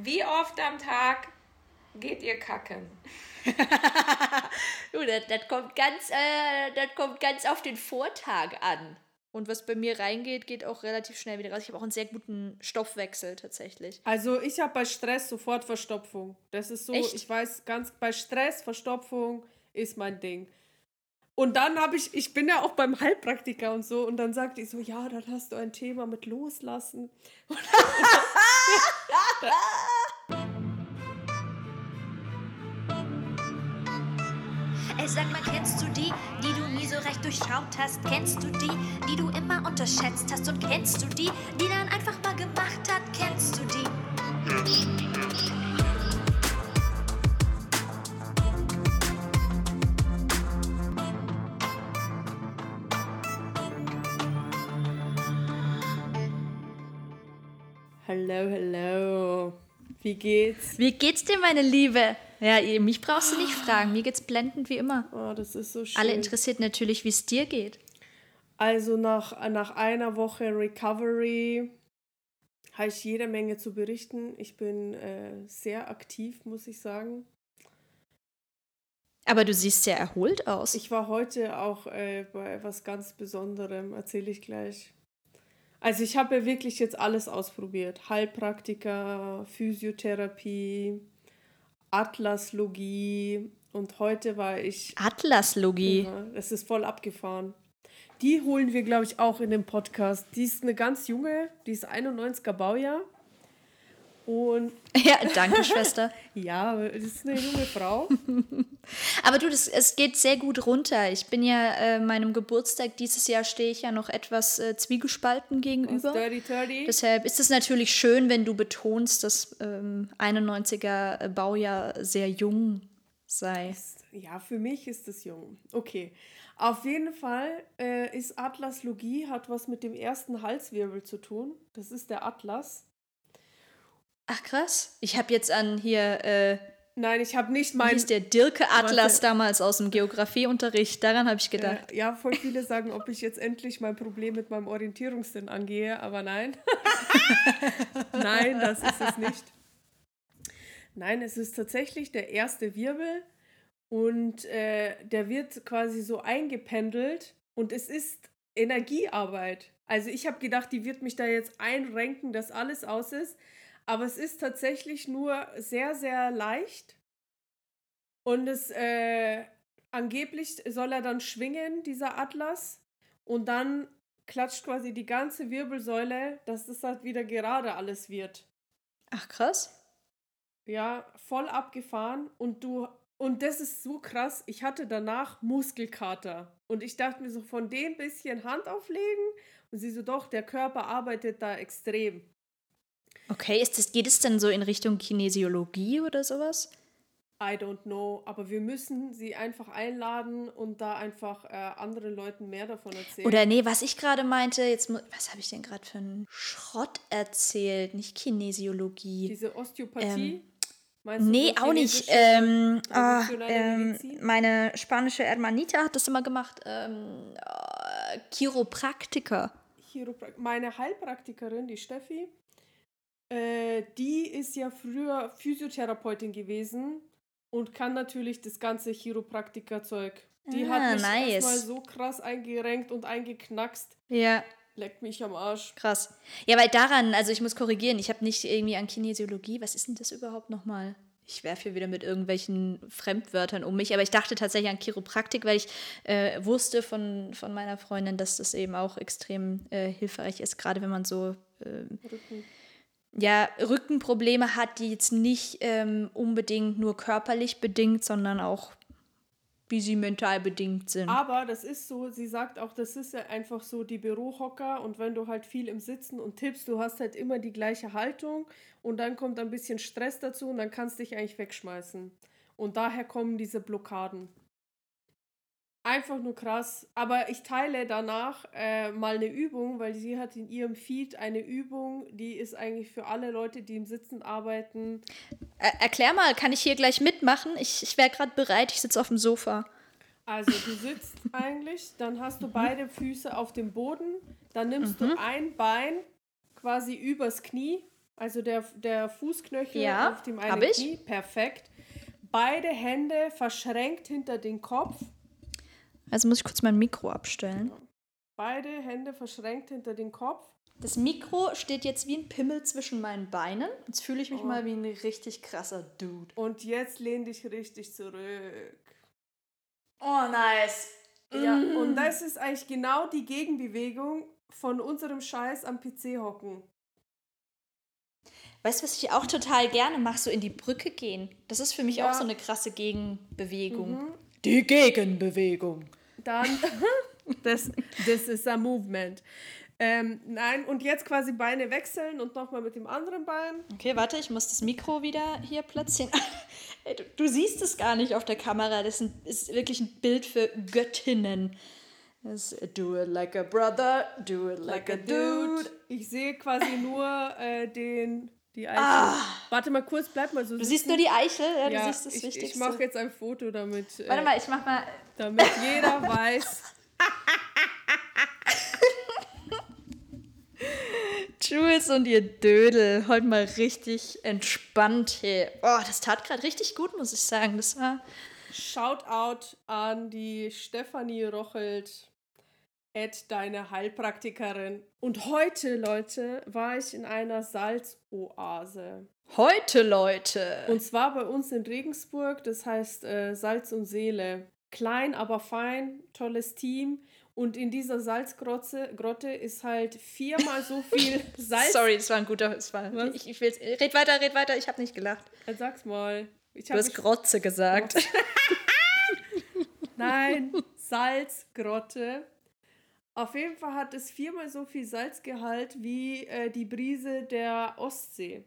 Wie oft am Tag geht ihr kacken? du, das, das, kommt ganz, äh, das kommt ganz auf den Vortag an. Und was bei mir reingeht, geht auch relativ schnell wieder raus. Ich habe auch einen sehr guten Stoffwechsel tatsächlich. Also ich habe bei Stress sofort Verstopfung. Das ist so, Echt? ich weiß ganz, bei Stress, Verstopfung ist mein Ding. Und dann habe ich, ich bin ja auch beim Heilpraktiker und so, und dann sagt die so, ja, dann hast du ein Thema mit Loslassen. Ey, sag mal, kennst du die, die du nie so recht durchschaut hast? Kennst du die, die du immer unterschätzt hast? Und kennst du die, die dann einfach mal gemacht Hallo, hallo. Wie geht's? Wie geht's dir, meine Liebe? Ja, mich brauchst du nicht fragen. Mir geht's blendend wie immer. Oh, das ist so schön. Alle interessiert natürlich, wie es dir geht. Also nach, nach einer Woche Recovery habe ich jede Menge zu berichten. Ich bin äh, sehr aktiv, muss ich sagen. Aber du siehst sehr erholt aus. Ich war heute auch äh, bei was ganz Besonderem, erzähle ich gleich. Also ich habe ja wirklich jetzt alles ausprobiert. Heilpraktiker, Physiotherapie, Atlaslogie und heute war ich. Atlaslogie? Ja, das ist voll abgefahren. Die holen wir, glaube ich, auch in dem Podcast. Die ist eine ganz junge, die ist 91er Baujahr. Und ja, danke, Schwester. ja, das ist eine junge Frau. Aber du, das, es geht sehr gut runter. Ich bin ja äh, meinem Geburtstag dieses Jahr stehe ich ja noch etwas äh, zwiegespalten gegenüber. Dirty, dirty. Deshalb ist es natürlich schön, wenn du betonst, dass ähm, 91er äh, Baujahr sehr jung sei. Ja, für mich ist es jung. Okay. Auf jeden Fall äh, ist Atlaslogie, hat was mit dem ersten Halswirbel zu tun. Das ist der Atlas. Ach krass. Ich habe jetzt an hier. Äh, Nein, ich habe nicht mein. Wie hieß der Dirke Atlas damals aus dem Geografieunterricht? Daran habe ich gedacht. Äh, ja, voll viele sagen, ob ich jetzt endlich mein Problem mit meinem Orientierungssinn angehe, aber nein. nein, das ist es nicht. Nein, es ist tatsächlich der erste Wirbel und äh, der wird quasi so eingependelt und es ist Energiearbeit. Also ich habe gedacht, die wird mich da jetzt einrenken, dass alles aus ist. Aber es ist tatsächlich nur sehr, sehr leicht. Und es äh, angeblich soll er dann schwingen, dieser Atlas. Und dann klatscht quasi die ganze Wirbelsäule, dass das halt wieder gerade alles wird. Ach krass. Ja, voll abgefahren. Und du. Und das ist so krass. Ich hatte danach Muskelkater. Und ich dachte mir so, von dem bisschen Hand auflegen. Und sie so, doch, der Körper arbeitet da extrem. Okay, ist das, geht es denn so in Richtung Kinesiologie oder sowas? I don't know, aber wir müssen sie einfach einladen und da einfach äh, anderen Leuten mehr davon erzählen. Oder nee, was ich gerade meinte, jetzt was habe ich denn gerade für einen Schrott erzählt? Nicht Kinesiologie. Diese Osteopathie? Ähm, Meinst du nee, auch nicht. Ähm, oh, ähm, meine spanische Hermanita hat das immer gemacht. Ähm, äh, Chiropraktiker. Chiroprak meine Heilpraktikerin, die Steffi, äh, die ist ja früher Physiotherapeutin gewesen und kann natürlich das ganze Chiropraktiker-Zeug. Die ah, hat mich nice. erstmal so krass eingerenkt und eingeknackst. Ja. Leckt mich am Arsch. Krass. Ja, weil daran, also ich muss korrigieren, ich habe nicht irgendwie an Kinesiologie, was ist denn das überhaupt nochmal? Ich werfe hier wieder mit irgendwelchen Fremdwörtern um mich, aber ich dachte tatsächlich an Chiropraktik, weil ich äh, wusste von, von meiner Freundin, dass das eben auch extrem äh, hilfreich ist, gerade wenn man so äh, ja, Rückenprobleme hat, die jetzt nicht ähm, unbedingt nur körperlich bedingt, sondern auch wie sie mental bedingt sind. Aber das ist so, sie sagt auch, das ist ja einfach so die Bürohocker und wenn du halt viel im Sitzen und tippst, du hast halt immer die gleiche Haltung und dann kommt ein bisschen Stress dazu und dann kannst du dich eigentlich wegschmeißen. Und daher kommen diese Blockaden. Einfach nur krass. Aber ich teile danach äh, mal eine Übung, weil sie hat in ihrem Feed eine Übung, die ist eigentlich für alle Leute, die im Sitzen arbeiten. Er erklär mal, kann ich hier gleich mitmachen? Ich, ich wäre gerade bereit, ich sitze auf dem Sofa. Also du sitzt eigentlich, dann hast du beide Füße auf dem Boden, dann nimmst mhm. du ein Bein quasi übers Knie Also der, der Fußknöchel Ja, auf dem einen ich. Knie. Perfekt. Beide Hände verschränkt hinter den Kopf. Also muss ich kurz mein Mikro abstellen. Beide Hände verschränkt hinter den Kopf. Das Mikro steht jetzt wie ein Pimmel zwischen meinen Beinen. Jetzt fühle ich mich Oh. mal wie ein richtig krasser Dude. Und jetzt lehn dich richtig zurück. Oh, nice. Ja, und das ist eigentlich genau die Gegenbewegung von unserem Scheiß am PC hocken. Weißt du, was ich auch total gerne mache? So in die Brücke gehen. Das ist für mich Ja. auch so eine krasse Gegenbewegung. Mhm. Die Gegenbewegung. Dann, das, das ist ein Movement. Ähm, nein, und jetzt quasi Beine wechseln und nochmal mit dem anderen Bein. Okay, warte, ich muss das Mikro wieder hier platzieren. Du, du siehst es gar nicht auf der Kamera. Das ist, ein, ist wirklich ein Bild für Göttinnen. Das do it like a brother, do it like, a dude. Ich sehe quasi nur äh, den, die Eichel. Warte mal kurz, bleib mal so. Ah. Du siehst nur die Eichel, ja, du ja, siehst das ich, Wichtigste. ich mache jetzt ein Foto, damit, äh, Warte mal, ich mach mal. damit jeder weiß. Jules und ihr Dödel, heute mal richtig entspannt hier. Oh, das tat gerade richtig gut, muss ich sagen. Das war. Shoutout an die Stefanie Rochelt, at deine Heilpraktikerin. Und heute, Leute, war ich in einer Salzoase. Heute, Leute. Und zwar bei uns in Regensburg, das heißt äh, Salz und Seele. Klein, aber fein, tolles Team. Und in dieser Salzgrotte Grotte ist halt viermal so viel Salz. Sorry, das war ein guter. Das war, Was? ich, ich will's, red weiter, red weiter, ich habe nicht gelacht. Äh, Sag's mal. Ich Du hast Grotze gesagt. Nein, Salzgrotte. Auf jeden Fall hat es viermal so viel Salzgehalt wie äh, die Brise der Ostsee.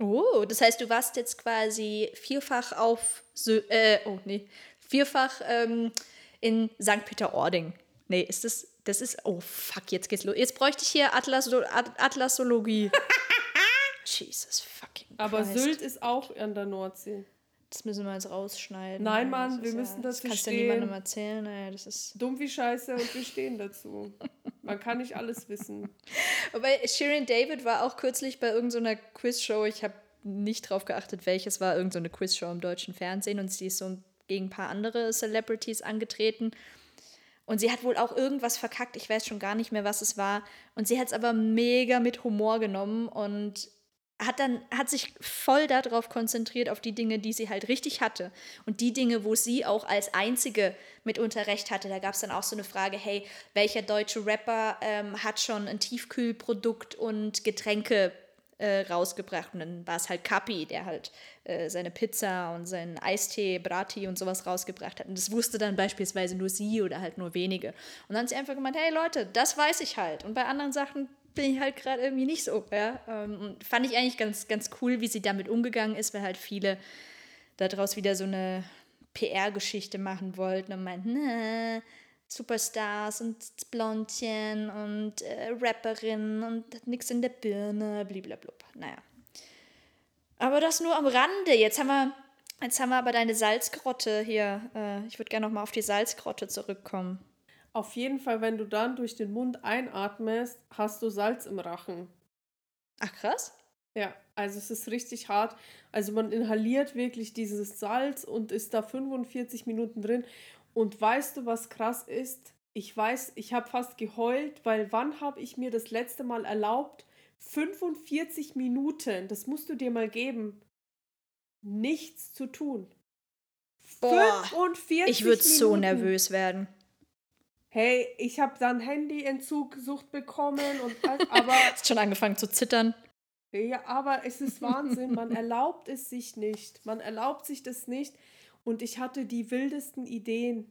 Oh, das heißt, du warst jetzt quasi vierfach auf. Sö äh, oh, nee. Vierfach ähm, in St. Peter-Ording. Nee, ist das. Das ist. Oh, fuck, jetzt geht's los. Jetzt bräuchte ich hier Atlas At Atlasologie. Jesus fucking Aber Christ. Sylt ist auch an der Nordsee. Das müssen wir jetzt rausschneiden. Nein, Ja, Mann, das wir ist müssen Das dazu kannst du stehen. niemandem erzählen. Naja, das ist. Dumm wie Scheiße und wir stehen dazu. Man kann nicht alles wissen. Wobei Shirin David war auch kürzlich bei irgendeiner Quizshow. Ich habe nicht drauf geachtet, welches war. Irgendeine Quizshow im deutschen Fernsehen. Und sie ist so gegen ein paar andere Celebrities angetreten. Und sie hat wohl auch irgendwas verkackt. Ich weiß schon gar nicht mehr, was es war. Und sie hat es aber mega mit Humor genommen und hat dann hat sich voll darauf konzentriert auf die Dinge, die sie halt richtig hatte und die Dinge, wo sie auch als einzige mitunter recht hatte. Da gab es dann auch so eine Frage: Hey, welcher deutsche Rapper ähm, hat schon ein Tiefkühlprodukt und Getränke äh, rausgebracht? Und dann war es halt Kapi, der halt äh, seine Pizza und seinen Eistee, Brati und sowas rausgebracht hat. Und das wusste dann beispielsweise nur sie oder halt nur wenige. Und dann hat sie einfach gemeint: Hey Leute, das weiß ich halt. Und bei anderen Sachen bin ich halt gerade irgendwie nicht so. Ja? Ähm, und fand ich eigentlich ganz, ganz cool, wie sie damit umgegangen ist, weil halt viele daraus wieder so eine PR-Geschichte machen wollten und meinten, ne, Superstars und Blondchen und äh, Rapperin und nix in der Birne, bliblablub. Naja. Aber das nur am Rande. Jetzt haben wir, jetzt haben wir aber deine Salzgrotte hier. Äh, ich würde gerne noch mal auf die Salzgrotte zurückkommen. Auf jeden Fall, wenn du dann durch den Mund einatmest, hast du Salz im Rachen. Ach krass. Ja, also es ist richtig hart. Also man inhaliert wirklich dieses Salz und ist da 45 Minuten drin. Und weißt du, was krass ist? Ich weiß, ich habe fast geheult, weil wann habe ich mir das letzte Mal erlaubt? 45 Minuten, das musst du dir mal geben, nichts zu tun. Boah, 45 Ich würde so nervös werden. Hey, ich habe dann Handyentzugsucht bekommen und aber Hast schon angefangen zu zittern. Ja, aber es ist Wahnsinn. Man erlaubt es sich nicht. Man erlaubt sich das nicht. Und ich hatte die wildesten Ideen.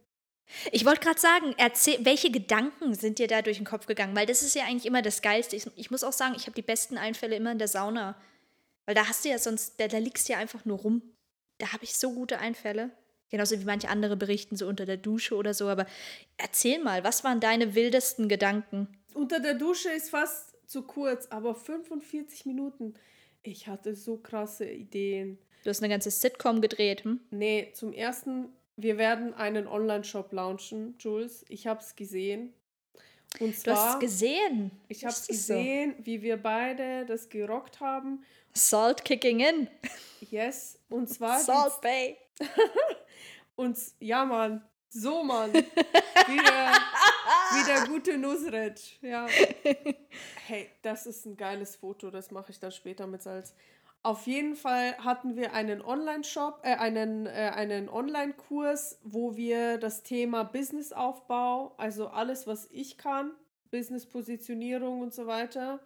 Ich wollte gerade sagen, erzähl, welche Gedanken sind dir da durch den Kopf gegangen? Weil das ist ja eigentlich immer das Geilste. Ich, ich muss auch sagen, ich habe die besten Einfälle immer in der Sauna. Weil da hast du ja sonst, da, da liegst du ja einfach nur rum. Da habe ich so gute Einfälle. Genauso wie manche andere berichten, so unter der Dusche oder so. Aber erzähl mal, was waren deine wildesten Gedanken? Unter der Dusche ist fast zu kurz, aber 45 Minuten. Ich hatte so krasse Ideen. Du hast eine ganze Sitcom gedreht, hm? Nee, zum ersten, wir werden einen Online-Shop launchen, Jules. Ich habe es gesehen. Und Du hast zwar, es gesehen. ich habe Ist das so? gesehen, wie wir beide das gerockt haben. Salt kicking in. Yes. Und zwar Salt Bay. Und ja, Mann. So, Mann. Wie der, gute Nusret. Ja. Hey, das ist ein geiles Foto. Das mache ich dann später mit Salz. Auf jeden Fall hatten wir einen Online-Shop, äh, einen, äh, einen Online-Kurs, wo wir das Thema Businessaufbau, also alles, was ich kann, Business-Positionierung und so weiter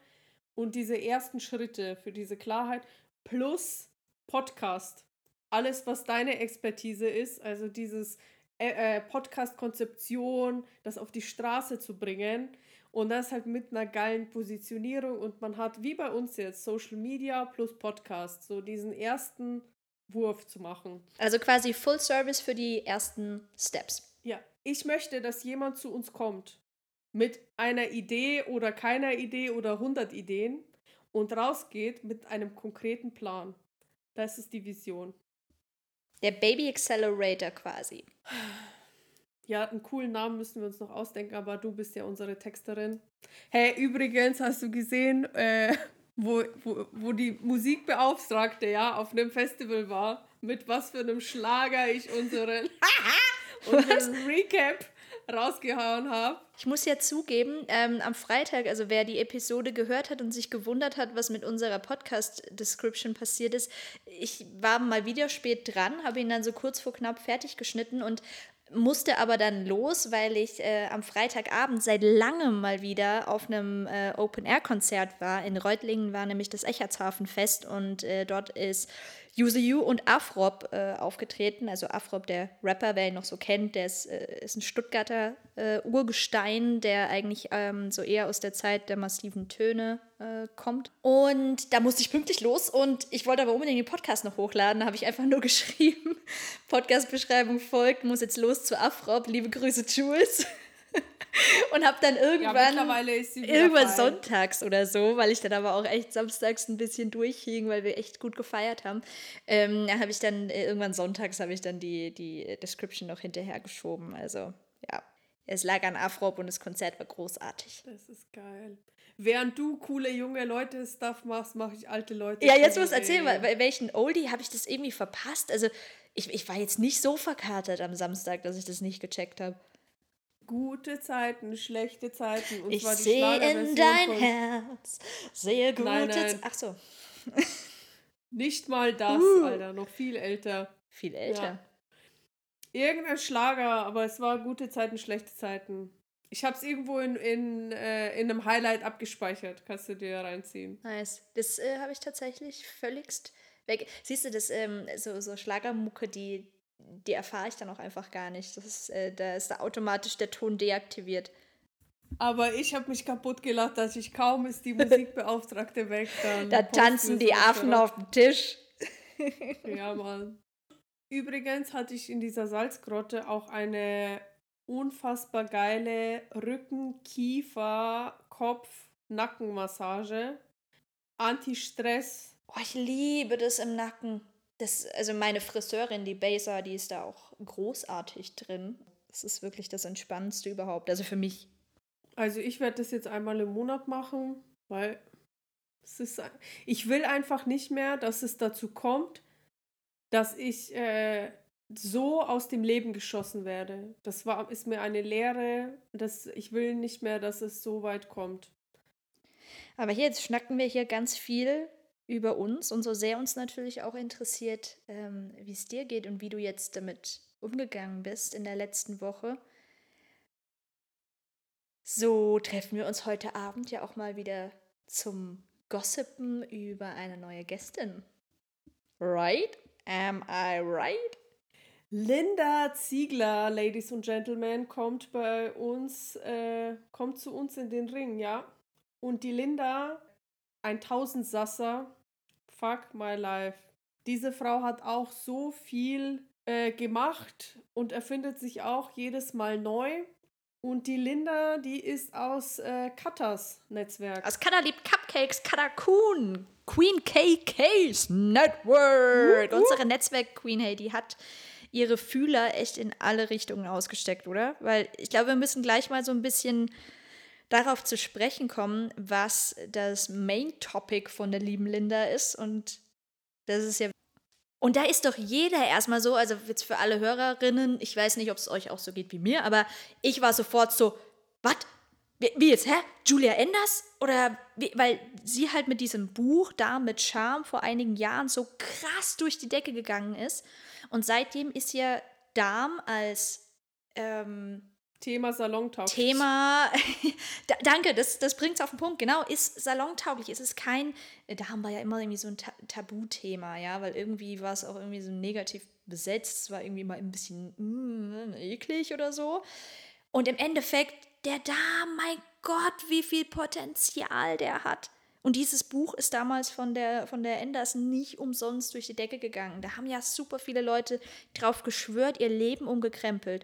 und diese ersten Schritte für diese Klarheit plus Podcast. Alles, was deine Expertise ist, also dieses äh, äh, Podcast-Konzeption, das auf die Straße zu bringen. Und das halt mit einer geilen Positionierung. Und man hat, wie bei uns jetzt, Social Media plus Podcast, so diesen ersten Wurf zu machen. Also quasi Full Service für die ersten Steps. Ja, ich möchte, dass jemand zu uns kommt mit einer Idee oder keiner Idee oder 100 Ideen und rausgeht mit einem konkreten Plan. Das ist die Vision. Der Baby Accelerator quasi. Ja, einen coolen Namen müssen wir uns noch ausdenken, aber du bist ja unsere Texterin. Hey, übrigens hast du gesehen, äh, wo, wo, wo die Musikbeauftragte ja auf einem Festival war, mit was für einem Schlager ich unseren, unseren Recap rausgehauen habe. Ich muss ja zugeben, ähm, am Freitag, also wer die Episode gehört hat und sich gewundert hat, was mit unserer Podcast-Description passiert ist, ich war mal wieder spät dran, habe ihn dann so kurz vor knapp fertig geschnitten und musste aber dann los, weil ich äh, am Freitagabend seit langem mal wieder auf einem äh, Open-Air-Konzert war. In Reutlingen war nämlich das Echertshafenfest und äh, dort ist You und Afrop äh, aufgetreten. Also Afrop, der Rapper, wer ihn noch so kennt, der ist, äh, ist ein Stuttgarter äh, Urgestein, der eigentlich ähm, so eher aus der Zeit der massiven Töne äh, kommt. Und da musste ich pünktlich los und ich wollte aber unbedingt den Podcast noch hochladen. Da habe ich einfach nur geschrieben, Podcast-Beschreibung folgt, muss jetzt los zu Afrop. Liebe Grüße, Jules. und habe dann irgendwann, wieder irgendwann fein. sonntags oder so, weil ich dann aber auch echt samstags ein bisschen durchhing, weil wir echt gut gefeiert haben, ähm, habe ich dann äh, irgendwann sonntags habe ich dann die, die Description noch hinterhergeschoben. Also ja, es lag an Afrop und das Konzert war großartig. Das ist geil. Während du coole junge Leute Stuff machst, mache ich alte Leute. Ja, jetzt muss erzählen, bei bei welchen Oldie habe ich das irgendwie verpasst? Also ich, ich war jetzt nicht so verkatert am Samstag, dass ich das nicht gecheckt habe. Gute Zeiten, schlechte Zeiten. Und Ich zwar die sehe in dein Herz, sehe gute Nein, nein. Z- Ach so, Nicht mal das, Uh. Alter, noch viel älter. viel älter. Irgendein Schlager, aber es war gute Zeiten, schlechte Zeiten. Ich habe es irgendwo in, in, äh, in einem Highlight abgespeichert. Kannst du dir reinziehen. Nice. Das äh, habe ich tatsächlich völligst weg. Siehst du, das ähm, so, so Schlagermucke, die, die erfahre ich dann auch einfach gar nicht. Das ist, äh, da ist da automatisch der Ton deaktiviert. Aber ich habe mich kaputt gelacht, dass ich kaum ist die Musikbeauftragte weg. Dann Da tanzen die Affen auf dem Tisch. Ja, Mann. Übrigens hatte ich in dieser Salzgrotte auch eine unfassbar geile Rücken-, Kiefer-, Kopf-, Nackenmassage. Anti-Stress. Oh, ich liebe das im Nacken. Das, also meine Friseurin, die Baser, die ist da auch großartig drin. Das ist wirklich das Entspannendste überhaupt. Also für mich. Also ich werde das jetzt einmal im Monat machen, weil es ist, ich will einfach nicht mehr, dass es dazu kommt, dass ich äh, so aus dem Leben geschossen werde. Das war, ist mir eine Lehre. Das, ich will nicht mehr, dass es so weit kommt. Aber hier, jetzt schnacken wir hier ganz viel über uns und so sehr uns natürlich auch interessiert, ähm, wie es dir geht und wie du jetzt damit umgegangen bist in der letzten Woche. So treffen wir uns heute Abend ja auch mal wieder zum Gossipen über eine neue Gästin. Right? Am I right? Linda Ziegler, Ladies und Gentlemen, kommt bei uns, äh, kommt zu uns in den Ring, ja. Und die Linda, ein Tausendsasser, fuck my life. Diese Frau hat auch so viel äh, gemacht und erfindet sich auch jedes Mal neu. Und die Linda, die ist aus äh, Katas Netzwerk. Aus Kada liebt Cupcakes, Kada Kuhn, Queen KK's Network. Unsere Netzwerk-Queen, hey, die hat ihre Fühler echt in alle Richtungen ausgesteckt, oder? Weil ich glaube, wir müssen gleich mal so ein bisschen darauf zu sprechen kommen, was das Main Topic von der lieben Linda ist. Und das ist ja. Und da ist doch jeder erstmal so, also jetzt für alle Hörerinnen, ich weiß nicht, ob es euch auch so geht wie mir, aber ich war sofort so, was? Wie, jetzt, hä? Julia Enders? Oder wie, weil sie halt mit diesem Buch da mit Charme vor einigen Jahren so krass durch die Decke gegangen ist. Und seitdem ist ja Darm als ähm, Thema salontauglich. Thema, da, danke, das, das bringt es auf den Punkt, genau, ist salontauglich. Es ist kein, da haben wir ja immer irgendwie so ein Ta Tabuthema, ja, weil irgendwie war es auch irgendwie so negativ besetzt, es war irgendwie mal ein bisschen mm, eklig oder so. Und im Endeffekt, der da, mein Gott, wie viel Potenzial der hat. Und dieses Buch ist damals von der, von der Enders nicht umsonst durch die Decke gegangen. Da haben ja super viele Leute drauf geschwört, ihr Leben umgekrempelt.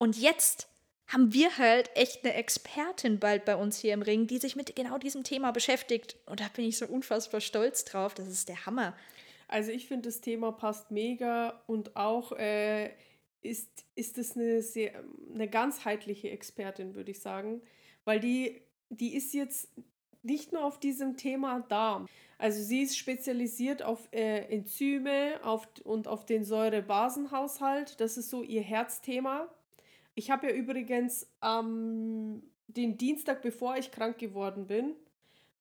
Und jetzt haben wir halt echt eine Expertin bald bei uns hier im Ring, die sich mit genau diesem Thema beschäftigt. Und da bin ich so unfassbar stolz drauf. Das ist der Hammer. Also ich finde, das Thema passt mega und auch äh, ist, ist es eine, sehr, eine ganzheitliche Expertin, würde ich sagen. Weil die, die ist jetzt nicht nur auf diesem Thema Darm. Also sie ist spezialisiert auf äh, Enzyme auf, und auf den Säurebasenhaushalt. Das ist so ihr Herzthema. Ich habe ja übrigens ähm, den Dienstag, bevor ich krank geworden bin,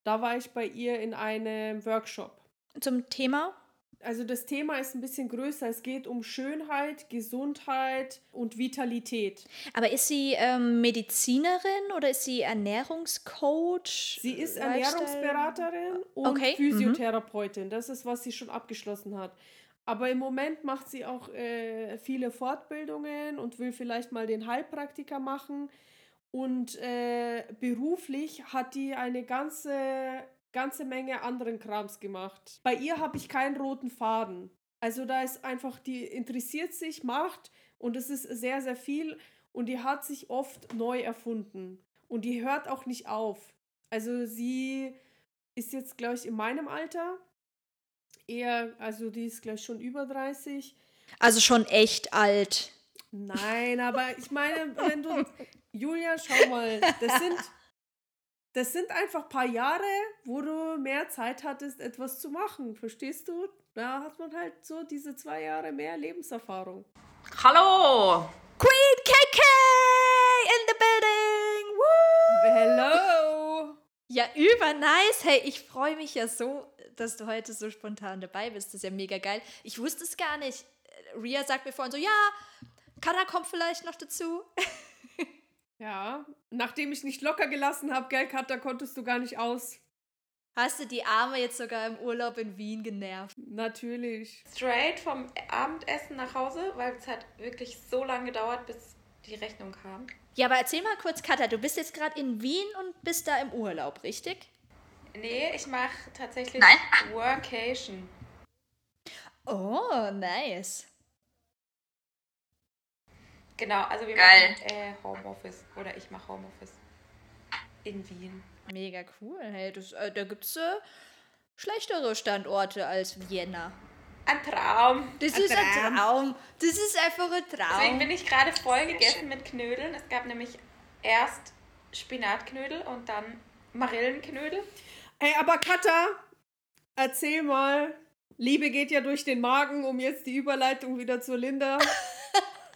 da war ich bei ihr in einem Workshop. Zum Thema? Also das Thema ist ein bisschen größer. Es geht um Schönheit, Gesundheit und Vitalität. Aber ist sie ähm, Medizinerin oder ist sie Ernährungscoach? Sie ist Ernährungsberaterin und okay. Mhm. Physiotherapeutin. Mhm. Das ist, was sie schon abgeschlossen hat. Aber im Moment macht sie auch äh, viele Fortbildungen und will vielleicht mal den Heilpraktiker machen. Und äh, beruflich hat die eine ganze ganze Menge anderen Krams gemacht. Bei ihr habe ich keinen roten Faden. Also da ist einfach, die interessiert sich, macht und es ist sehr, sehr viel und die hat sich oft neu erfunden. Und die hört auch nicht auf. Also sie ist jetzt, glaube ich, in meinem Alter. Eher, also die ist, glaube ich, schon über 30. Also schon echt alt. Nein, aber ich meine, wenn du. Julia, schau mal, das sind das sind einfach ein paar Jahre, wo du mehr Zeit hattest, etwas zu machen. Verstehst du? Da hat man halt so diese zwei Jahre mehr Lebenserfahrung. Hallo! Queen KK Ja, über nice. Hey, ich freue mich ja so, dass du heute so spontan dabei bist. Das ist ja mega geil. Ich wusste es gar nicht. Ria sagt mir vorhin so, ja, Kada kommt vielleicht noch dazu. Ja, nachdem ich nicht locker gelassen habe, gell, Katha, konntest du gar nicht aus. Hast du die Arme jetzt sogar im Urlaub in Wien genervt? Natürlich. Straight vom Abendessen nach Hause, weil es hat wirklich so lange gedauert, bis die Rechnung kam. Ja, aber erzähl mal kurz, Katha, du bist jetzt gerade in Wien und bist da im Urlaub, richtig? Nee, ich mache tatsächlich Nein. Workation. Oh, nice. Genau, also wir Geil. machen äh, Homeoffice oder ich mache Homeoffice in Wien. Mega cool. Hey, das, äh, da gibt es äh, schlechtere Standorte als Vienna. Ein Traum. Das Ein ist ein Traum. Traum. Das ist einfach ein Deswegen Traum. bin ich gerade voll gegessen mit Knödeln. Es gab nämlich erst Spinatknödel und dann Marillenknödel. Ey, aber Katha, erzähl mal. Liebe geht ja durch den Magen, um jetzt die Überleitung wieder zur Linda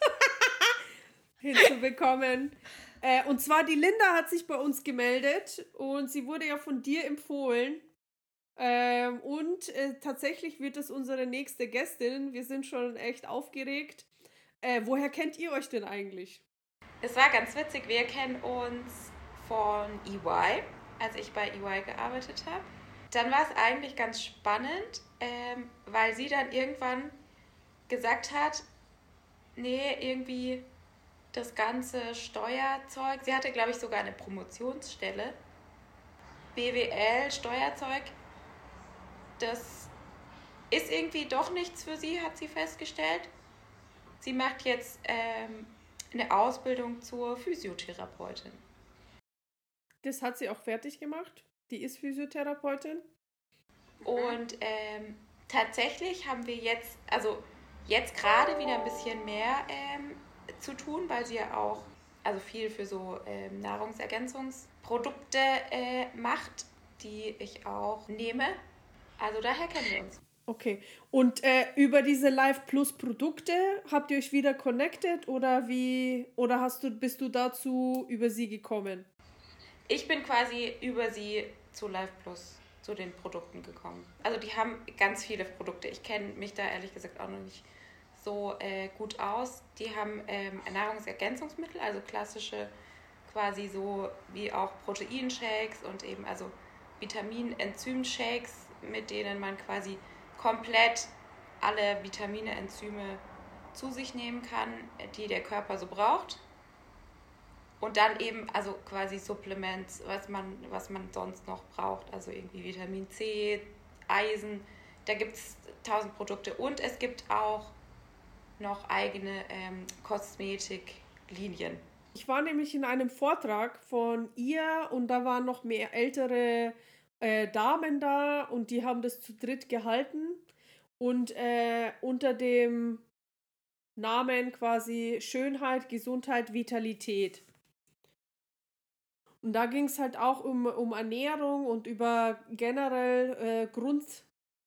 hinzubekommen. Äh, und zwar die Linda hat sich bei uns gemeldet und sie wurde ja von dir empfohlen. Ähm, und äh, tatsächlich wird es unsere nächste Gästin. Wir sind schon echt aufgeregt. Äh, woher kennt ihr euch denn eigentlich? Es war ganz witzig. Wir kennen uns von EY, als ich bei EY gearbeitet habe. Dann war es eigentlich ganz spannend, ähm, weil sie dann irgendwann gesagt hat, nee, irgendwie das ganze Steuerzeug, sie hatte, glaube ich, sogar eine Promotionsstelle. BWL, Steuerzeug, das ist irgendwie doch nichts für sie, hat sie festgestellt. Sie macht jetzt ähm, eine Ausbildung zur Physiotherapeutin. Das hat sie auch fertig gemacht. Die ist Physiotherapeutin. Und ähm, tatsächlich haben wir jetzt, also jetzt gerade wieder ein bisschen mehr ähm, zu tun, weil sie ja auch also viel für so ähm, Nahrungsergänzungsprodukte äh, macht, die ich auch nehme. Also daher kennen wir uns. Okay. Und äh, über diese Live Plus Produkte habt ihr euch wieder connected oder wie oder hast du bist du dazu über sie gekommen? Ich bin quasi über sie zu Live Plus zu den Produkten gekommen. Also die haben ganz viele Produkte. Ich kenne mich da ehrlich gesagt auch noch nicht so äh, gut aus. Die haben ähm, Nahrungsergänzungsmittel, also klassische quasi so wie auch Proteinshakes und eben also Vitamin-Enzym-Shakes, mit denen man quasi komplett alle Vitamine, Enzyme zu sich nehmen kann, die der Körper so braucht. Und dann eben, also quasi Supplements, was man, was man sonst noch braucht, also irgendwie Vitamin C, Eisen, da gibt es tausend Produkte. Und es gibt auch noch eigene ähm, Kosmetiklinien. Ich war nämlich in einem Vortrag von ihr und da waren noch mehr ältere äh, Damen da und die haben das zu dritt gehalten und äh, unter dem Namen quasi Schönheit, Gesundheit, Vitalität. Und da ging es halt auch um, um Ernährung und über generell äh, Grund,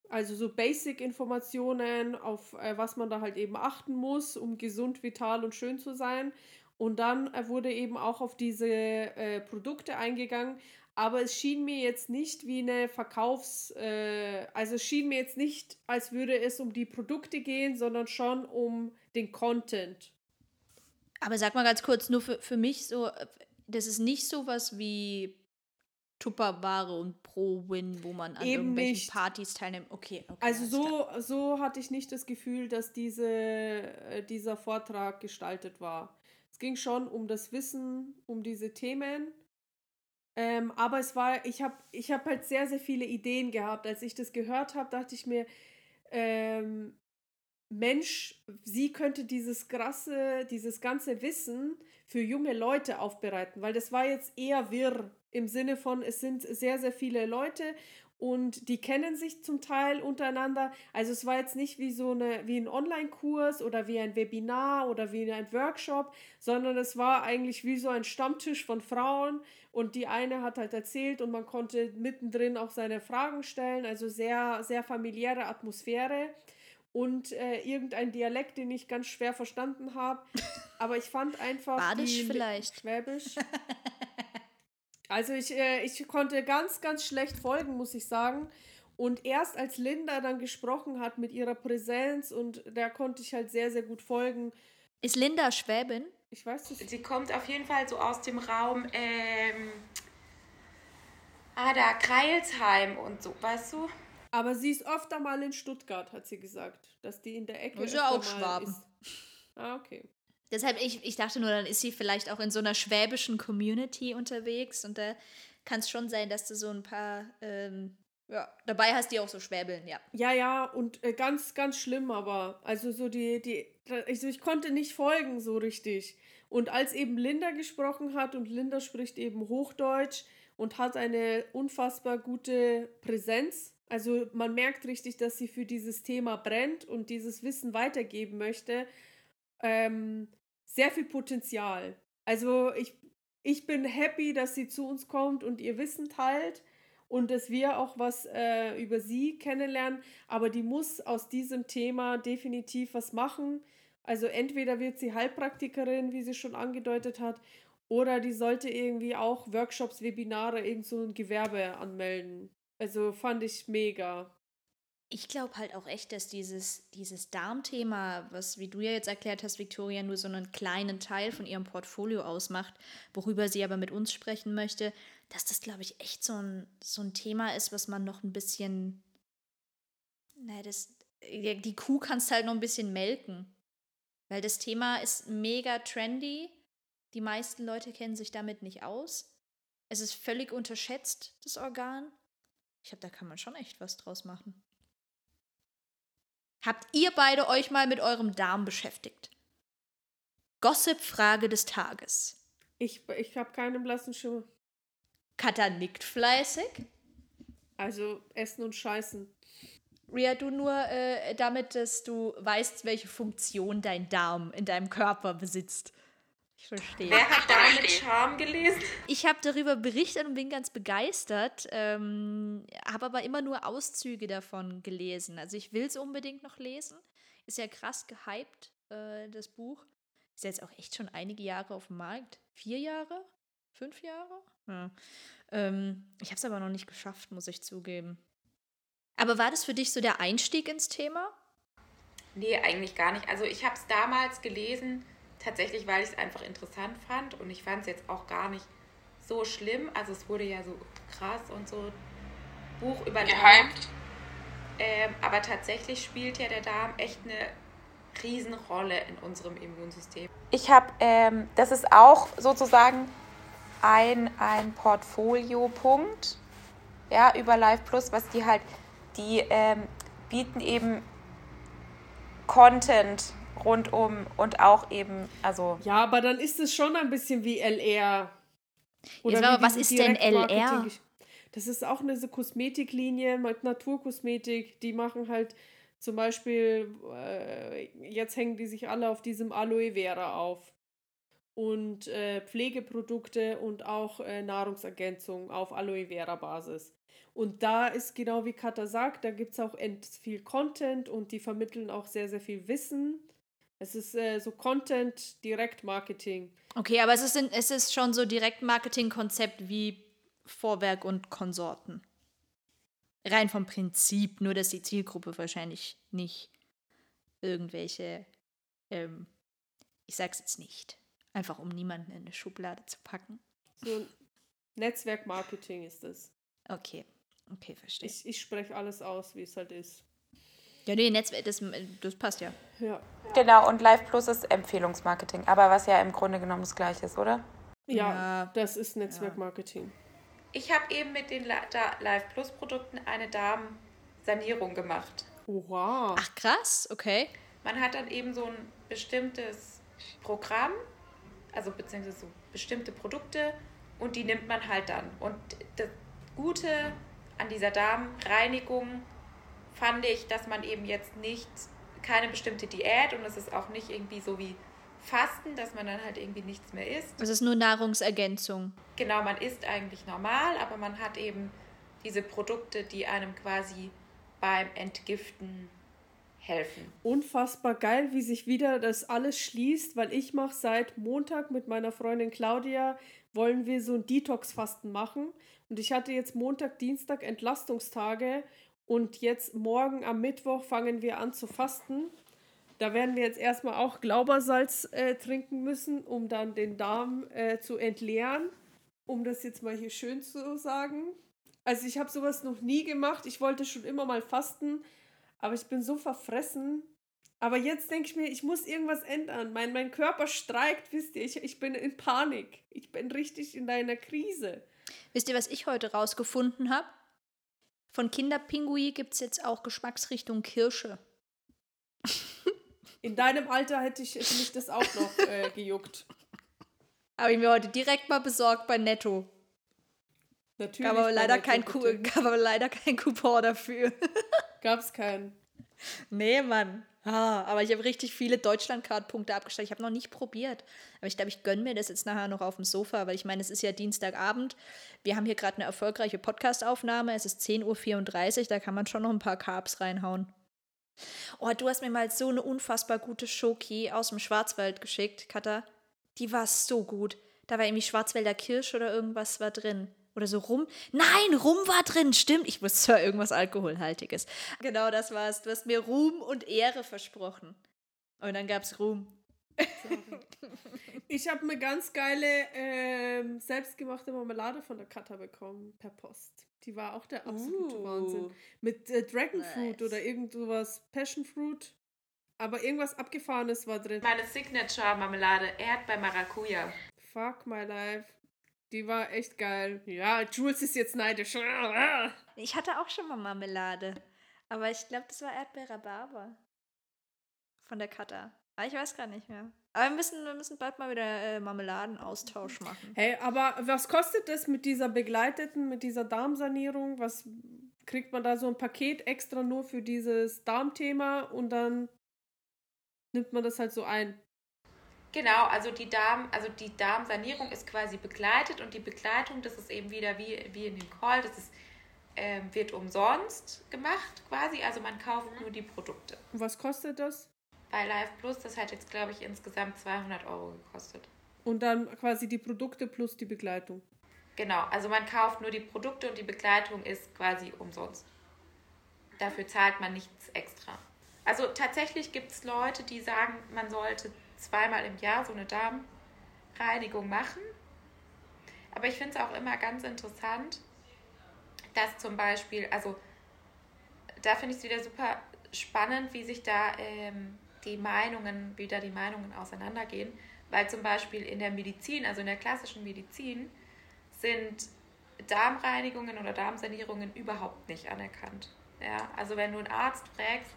also so Basic-Informationen, auf äh, was man da halt eben achten muss, um gesund, vital und schön zu sein. Und dann äh, wurde eben auch auf diese äh, Produkte eingegangen. Aber es schien mir jetzt nicht wie eine Verkaufs-, äh, also es schien mir jetzt nicht, als würde es um die Produkte gehen, sondern schon um den Content. Aber sag mal ganz kurz, nur für, für mich so, das ist nicht sowas wie Tupperware und Pro-Win, wo man an Eben irgendwelchen nicht. Partys teilnimmt. Okay, okay. Also so, so hatte ich nicht das Gefühl, dass diese, äh, dieser Vortrag gestaltet war. Es ging schon um das Wissen, um diese Themen. Ähm, aber es war, ich habe ich hab halt sehr, sehr viele Ideen gehabt. Als ich das gehört habe, dachte ich mir, ähm, Mensch, sie könnte dieses krasse, dieses ganze Wissen für junge Leute aufbereiten, weil das war jetzt eher wirr im Sinne von, es sind sehr, sehr viele Leute und die kennen sich zum Teil untereinander. Also es war jetzt nicht wie so eine, wie ein Online-Kurs oder wie ein Webinar oder wie ein Workshop, sondern es war eigentlich wie so ein Stammtisch von Frauen und die eine hat halt erzählt und man konnte mittendrin auch seine Fragen stellen, also sehr, sehr familiäre Atmosphäre und äh, irgendein Dialekt, den ich ganz schwer verstanden habe. Aber ich fand einfach. Badisch vielleicht. Schwäbisch. Also ich, äh, ich konnte ganz, ganz schlecht folgen, muss ich sagen. Und erst als Linda dann gesprochen hat mit ihrer Präsenz und da konnte ich halt sehr, sehr gut folgen. Ist Linda Schwäbin? Ich weiß es. Sie kommt auf jeden Fall so aus dem Raum, ähm, ah, da Kreilsheim und so, weißt du? Aber sie ist oft einmal in Stuttgart, hat sie gesagt, dass die in der Ecke ist. Ja auch Schwaben. Ist. Ah, okay. Deshalb, ich, ich dachte nur, dann ist sie vielleicht auch in so einer schwäbischen Community unterwegs und da kann es schon sein, dass du so ein paar ähm, ja, dabei hast, die auch so schwäbeln, ja. Ja, ja, und äh, ganz, ganz schlimm, aber also so die, die, also ich konnte nicht folgen so richtig. Und als eben Linda gesprochen hat und Linda spricht eben Hochdeutsch und hat eine unfassbar gute Präsenz, also man merkt richtig, dass sie für dieses Thema brennt und dieses Wissen weitergeben möchte. Ähm, sehr viel Potenzial. Also ich, ich bin happy, dass sie zu uns kommt und ihr Wissen teilt und dass wir auch was äh, über sie kennenlernen. Aber die muss aus diesem Thema definitiv was machen. Also entweder wird sie Heilpraktikerin, wie sie schon angedeutet hat, oder die sollte irgendwie auch Workshops, Webinare, irgend so ein Gewerbe anmelden. Also fand ich mega. Ich glaube halt auch echt, dass dieses, dieses Darmthema, was, wie du ja jetzt erklärt hast, Victoria, nur so einen kleinen Teil von ihrem Portfolio ausmacht, worüber sie aber mit uns sprechen möchte, dass das, glaube ich, echt so ein, so ein Thema ist, was man noch ein bisschen. Naja, das, die Kuh kannst halt noch ein bisschen melken. Weil das Thema ist mega trendy. Die meisten Leute kennen sich damit nicht aus. Es ist völlig unterschätzt, das Organ. Ich glaube, da kann man schon echt was draus machen. Habt ihr beide euch mal mit eurem Darm beschäftigt? Gossip-Frage des Tages. Ich, ich habe keine blassen Schimmer. Katha nickt fleißig. Also essen und scheißen. Ria, du nur äh, damit, dass du weißt, welche Funktion dein Darm in deinem Körper besitzt. Ich verstehe. Wer hat da mit Charme gelesen? Ich habe darüber berichtet und bin ganz begeistert, ähm, habe aber immer nur Auszüge davon gelesen. Also ich will es unbedingt noch lesen. Ist ja krass gehypt, äh, das Buch. Ist jetzt auch echt schon einige Jahre auf dem Markt. Vier Jahre? Fünf Jahre? Ja. Ähm, ich habe es aber noch nicht geschafft, muss ich zugeben. Aber war das für dich so der Einstieg ins Thema? Nee, eigentlich gar nicht. Also ich habe es damals gelesen, tatsächlich, weil ich es einfach interessant fand und ich fand es jetzt auch gar nicht so schlimm. Also es wurde ja so krass und so Buch über Darm. Ähm, aber tatsächlich spielt ja der Darm echt eine Riesenrolle in unserem Immunsystem. Ich habe, ähm, das ist auch sozusagen ein, ein Portfolio-Punkt ja, über Live Plus, was die halt, die ähm, bieten eben Content rundum und auch eben, also. Ja, aber dann ist es schon ein bisschen wie LR. Jetzt aber, was ist denn LR? Das ist auch eine so Kosmetiklinie mit Naturkosmetik. Die machen halt zum Beispiel, äh, jetzt hängen die sich alle auf diesem Aloe Vera auf. Und äh, Pflegeprodukte und auch äh, Nahrungsergänzung auf Aloe Vera Basis. Und da ist genau wie Katha sagt, da gibt es auch viel Content und die vermitteln auch sehr, sehr viel Wissen. Es ist äh, so Content, Direktmarketing. Okay, aber es ist, in, es ist schon so Direktmarketing-Konzept wie Vorwerk und Konsorten. Rein vom Prinzip, nur dass die Zielgruppe wahrscheinlich nicht irgendwelche, ähm, ich sag's jetzt nicht, einfach um niemanden in eine Schublade zu packen. So Netzwerkmarketing ist das. Okay, okay, verstehe. Ich, ich spreche alles aus, wie es halt ist. Ja, nee, Netzwerk, das, das passt ja. Ja. Genau, und Live Plus ist Empfehlungsmarketing, aber was ja im Grunde genommen das gleiche ist, oder? Ja, ja. das ist Netzwerkmarketing. Ich habe eben mit den Live Plus Produkten eine Darmsanierung gemacht. Wow. Ach krass, okay. Man hat dann eben so ein bestimmtes Programm, also beziehungsweise so bestimmte Produkte und die nimmt man halt dann. Und das Gute an dieser Darmreinigung fand ich, dass man eben jetzt nicht keine bestimmte Diät und es ist auch nicht irgendwie so wie Fasten, dass man dann halt irgendwie nichts mehr isst. Es ist nur Nahrungsergänzung. Genau, man isst eigentlich normal, aber man hat eben diese Produkte, die einem quasi beim Entgiften helfen. Unfassbar geil, wie sich wieder das alles schließt, weil ich mache seit Montag mit meiner Freundin Claudia, wollen wir so ein Detox-Fasten machen. Und ich hatte jetzt Montag, Dienstag Entlastungstage und jetzt morgen am Mittwoch fangen wir an zu fasten. Da werden wir jetzt erstmal auch Glaubersalz äh, trinken müssen, um dann den Darm äh, zu entleeren. Um das jetzt mal hier schön zu sagen. Also ich habe sowas noch nie gemacht. Ich wollte schon immer mal fasten, aber ich bin so verfressen. Aber jetzt denke ich mir, ich muss irgendwas ändern. Mein, mein Körper streikt, wisst ihr. Ich, ich bin in Panik. Ich bin richtig in einer Krise. Wisst ihr, was ich heute rausgefunden habe? Von Kinderpingui gibt es jetzt auch Geschmacksrichtung Kirsche. In deinem Alter hätte ich mich das auch noch äh, gejuckt. Habe ich mir heute direkt mal besorgt bei Netto. Natürlich. Gab aber, leider kein gab aber leider kein Coupon dafür. Gab's keinen. Nee, Mann. Ah, aber ich habe richtig viele Deutschlandcard-Punkte abgestellt. Ich habe noch nicht probiert. Aber ich glaube, ich gönne mir das jetzt nachher noch auf dem Sofa, weil ich meine, es ist ja Dienstagabend. Wir haben hier gerade eine erfolgreiche Podcast-Aufnahme. Es ist 10.34 Uhr, da kann man schon noch ein paar Carbs reinhauen. Oh, du hast mir mal so eine unfassbar gute Schoki aus dem Schwarzwald geschickt, Katha. Die war so gut. Da war irgendwie Schwarzwälder Kirsch oder irgendwas war drin. Oder so Rum. Nein, Rum war drin, stimmt. Ich wusste zwar irgendwas Alkoholhaltiges. Genau das war's. Du hast mir Ruhm und Ehre versprochen. Und dann gab's Ruhm. ich habe eine ganz geile ähm, selbstgemachte Marmelade von der Katha bekommen per Post. Die war auch der absolute uh, Wahnsinn. Mit äh, Dragonfruit nice. oder irgend sowas, Passionfruit. Aber irgendwas Abgefahrenes war drin. Meine Signature-Marmelade, Erdbeer Maracuja. Fuck my life. Die war echt geil. Ja, Jules ist jetzt neidisch. Ich hatte auch schon mal Marmelade. Aber ich glaube, das war Erdbeer-Rhabarber. Von der Cutter. Aber ich weiß gar nicht mehr. Aber wir müssen, wir müssen bald mal wieder äh, Marmeladenaustausch machen. Hey, aber was kostet es mit dieser begleiteten, mit dieser Darmsanierung? Was kriegt man da so ein Paket extra nur für dieses Darmthema und dann nimmt man das halt so ein? Genau, also die Darm, also die Darmsanierung ist quasi begleitet und die Begleitung, das ist eben wieder wie, wie in dem Call, das ist, ähm, wird umsonst gemacht quasi, also man kauft nur die Produkte. Und was kostet das? Bei Live Plus, das hat jetzt glaube ich insgesamt 200 Euro gekostet. Und dann quasi die Produkte plus die Begleitung. Genau, also man kauft nur die Produkte und die Begleitung ist quasi umsonst. Dafür zahlt man nichts extra. Also tatsächlich gibt es Leute, die sagen, man sollte zweimal im Jahr so eine Darmreinigung machen. Aber ich finde es auch immer ganz interessant, dass zum Beispiel, also da finde ich es wieder super spannend, wie sich da ähm, die Meinungen, wie da die Meinungen auseinandergehen. Weil zum Beispiel in der Medizin, also in der klassischen Medizin, sind Darmreinigungen oder Darmsanierungen überhaupt nicht anerkannt. Ja, also wenn du einen Arzt fragst,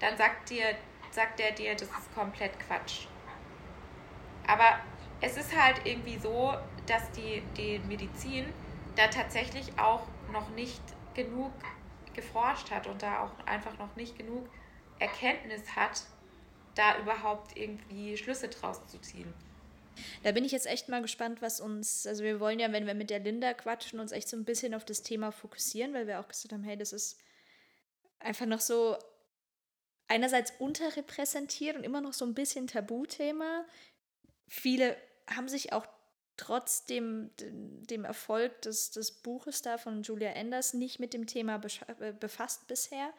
dann sagt, dir, sagt der dir, das ist komplett Quatsch. Aber es ist halt irgendwie so, dass die, die Medizin da tatsächlich auch noch nicht genug geforscht hat und da auch einfach noch nicht genug Erkenntnis hat, da überhaupt irgendwie Schlüsse draus zu ziehen. Da bin ich jetzt echt mal gespannt, was uns, also wir wollen ja, wenn wir mit der Linda quatschen, uns echt so ein bisschen auf das Thema fokussieren, weil wir auch gesagt haben, hey, das ist einfach noch so einerseits unterrepräsentiert und immer noch so ein bisschen Tabuthema. Viele haben sich auch trotz dem, dem Erfolg des, des Buches da von Julia Enders nicht mit dem Thema äh, befasst bisher.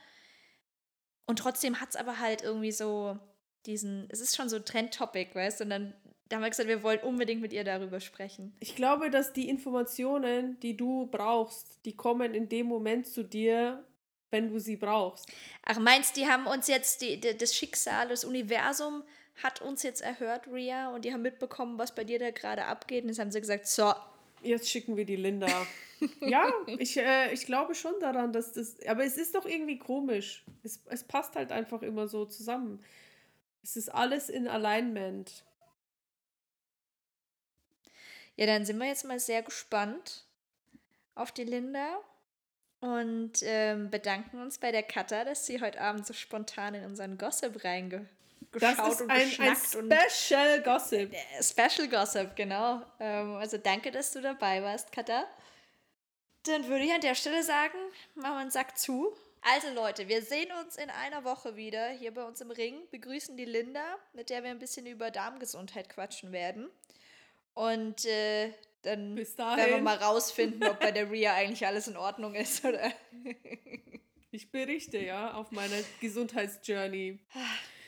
Und trotzdem hat es aber halt irgendwie so diesen, es ist schon so Trend-Topic, weißt du? Und dann da haben wir gesagt, wir wollen unbedingt mit ihr darüber sprechen. Ich glaube, dass die Informationen, die du brauchst, die kommen in dem Moment zu dir, wenn du sie brauchst. Ach, meinst du, die haben uns jetzt, die, die, das Schicksal, das Universum hat uns jetzt erhört, Ria, und die haben mitbekommen, was bei dir da gerade abgeht. Und jetzt haben sie gesagt, so. Jetzt schicken wir die Linda. ja, ich, äh, ich glaube schon daran, dass das. Aber es ist doch irgendwie komisch. Es, es passt halt einfach immer so zusammen. Es ist alles in Alignment. Ja, dann sind wir jetzt mal sehr gespannt auf die Linda und ähm, bedanken uns bei der Katha, dass sie heute Abend so spontan in unseren Gossip reingeschaut das ist und ein, geschnackt. Ein Special Gossip. Äh, Special Gossip, genau. Ähm, also danke, dass du dabei warst, Katha. Dann würde ich an der Stelle sagen, machen wir einen Sack zu. Also Leute, wir sehen uns in einer Woche wieder hier bei uns im Ring, begrüßen die Linda, mit der wir ein bisschen über Darmgesundheit quatschen werden. Und äh, dann werden wir mal rausfinden, ob bei der Ria eigentlich alles in Ordnung ist, oder? ich berichte, ja, auf meiner Gesundheitsjourney.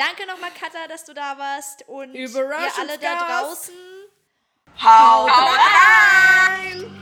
Danke nochmal, Katha, dass du da warst. Und ihr alle da draußen. Haut rein!